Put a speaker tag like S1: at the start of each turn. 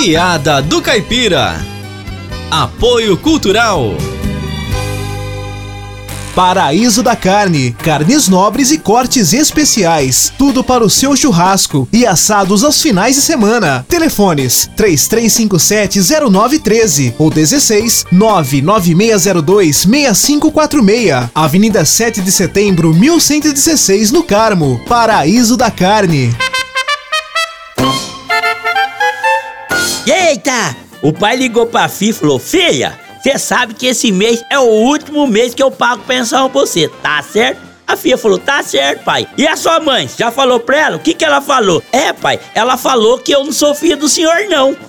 S1: Piada do Caipira. Apoio Cultural.
S2: Paraíso da Carne, carnes nobres e cortes especiais, tudo para o seu churrasco e assados aos finais de semana. Telefones 33570913 ou 16 99602 6546. Avenida 7 de Setembro, 1116 no Carmo. Paraíso da Carne.
S3: Eita! O pai ligou pra Fia e falou: Filha, você sabe que esse mês é o último mês que eu pago pensão pra você, tá certo? A filha falou: tá certo, pai. E a sua mãe? Já falou pra ela? O que que ela falou? É, pai, ela falou que eu não sou filha do senhor, não.